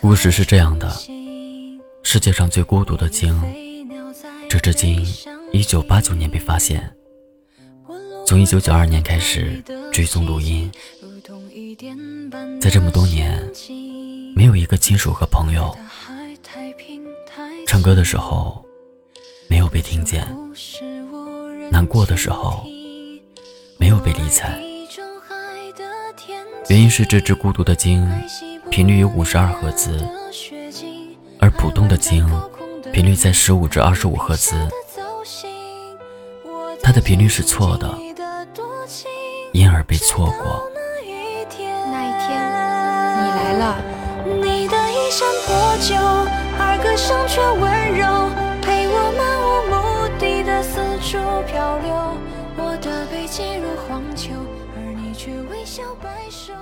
故事是这样的：世界上最孤独的鲸，这只鲸一九八九年被发现，从一九九二年开始追踪录音，在这么多年，没有一个亲属和朋友唱歌的时候没有被听见，难过的时候没有被理睬。原因是这只孤独的鲸。频率有五十二赫兹，而普通的鲸频率在十五至二十五赫兹。它的频率是错的，因而被错过。那一天，你来了。你的衣衫破旧，而歌声却温柔，陪我漫无目的四处漂流。我的背脊如荒丘，而你却微笑摆首。